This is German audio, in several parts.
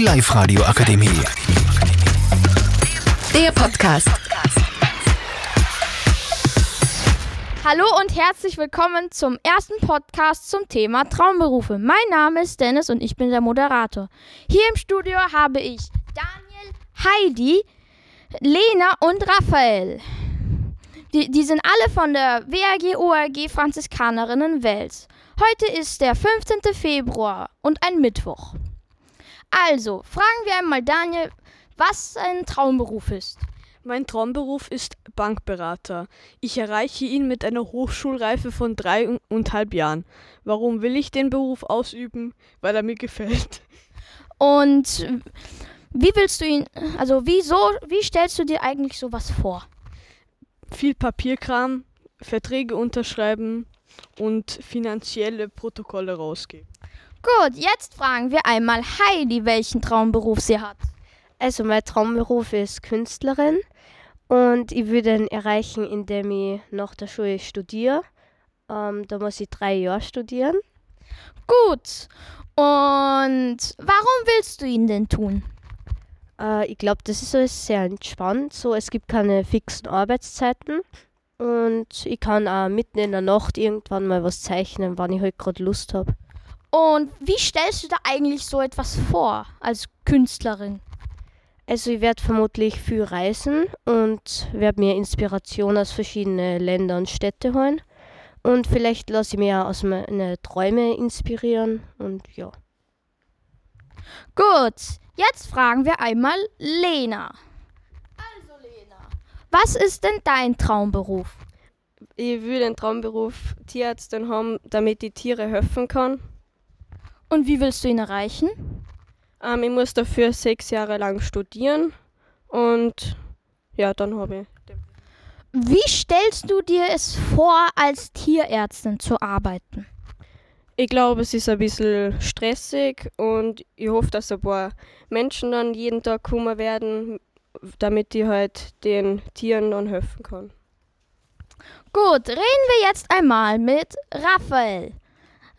Die Live-Radio Akademie. Der Podcast. Hallo und herzlich willkommen zum ersten Podcast zum Thema Traumberufe. Mein Name ist Dennis und ich bin der Moderator. Hier im Studio habe ich Daniel, Heidi, Lena und Raphael. Die, die sind alle von der WAG ORG Franziskanerinnen Wels. Heute ist der 15. Februar und ein Mittwoch. Also, fragen wir einmal Daniel, was sein Traumberuf ist. Mein Traumberuf ist Bankberater. Ich erreiche ihn mit einer Hochschulreife von dreieinhalb Jahren. Warum will ich den Beruf ausüben? Weil er mir gefällt. Und wie willst du ihn, also wieso, wie stellst du dir eigentlich sowas vor? Viel Papierkram, Verträge unterschreiben und finanzielle Protokolle rausgeben. Gut, jetzt fragen wir einmal Heidi, welchen Traumberuf sie hat. Also mein Traumberuf ist Künstlerin und ich würde ihn erreichen, indem ich nach der Schule studiere. Ähm, da muss ich drei Jahre studieren. Gut. Und warum willst du ihn denn tun? Äh, ich glaube, das ist alles sehr entspannt. So, es gibt keine fixen Arbeitszeiten und ich kann auch mitten in der Nacht irgendwann mal was zeichnen, wann ich halt gerade Lust habe. Und wie stellst du da eigentlich so etwas vor als Künstlerin? Also ich werde vermutlich viel reisen und werde mir Inspiration aus verschiedenen Ländern und Städten holen. Und vielleicht lasse ich mich auch aus meinen Träumen inspirieren und ja. Gut, jetzt fragen wir einmal Lena. Also Lena, was ist denn dein Traumberuf? Ich will den Traumberuf Tierärztin haben, damit ich Tiere helfen kann. Und wie willst du ihn erreichen? Ähm, ich muss dafür sechs Jahre lang studieren und ja, dann habe ich. Wie stellst du dir es vor, als Tierärztin zu arbeiten? Ich glaube, es ist ein bisschen stressig und ich hoffe, dass ein paar Menschen dann jeden Tag kommen werden, damit ich halt den Tieren dann helfen kann. Gut, reden wir jetzt einmal mit Raphael.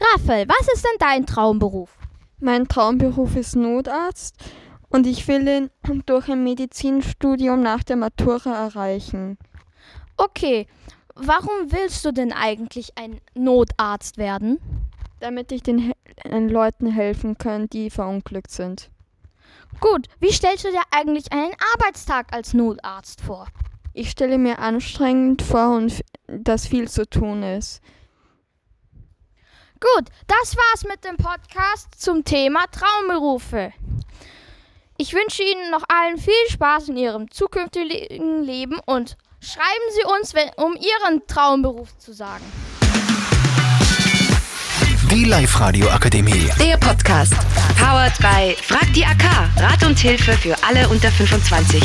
Raphael, was ist denn dein Traumberuf? Mein Traumberuf ist Notarzt und ich will ihn durch ein Medizinstudium nach der Matura erreichen. Okay, warum willst du denn eigentlich ein Notarzt werden? Damit ich den, den Leuten helfen kann, die verunglückt sind. Gut, wie stellst du dir eigentlich einen Arbeitstag als Notarzt vor? Ich stelle mir anstrengend vor und dass viel zu tun ist. Gut, das war's mit dem Podcast zum Thema Traumberufe. Ich wünsche Ihnen noch allen viel Spaß in Ihrem zukünftigen Leben und schreiben Sie uns, wenn, um Ihren Traumberuf zu sagen. Die Live-Radio Akademie. Der Podcast. Powered by Frag die AK. Rat und Hilfe für alle unter 25.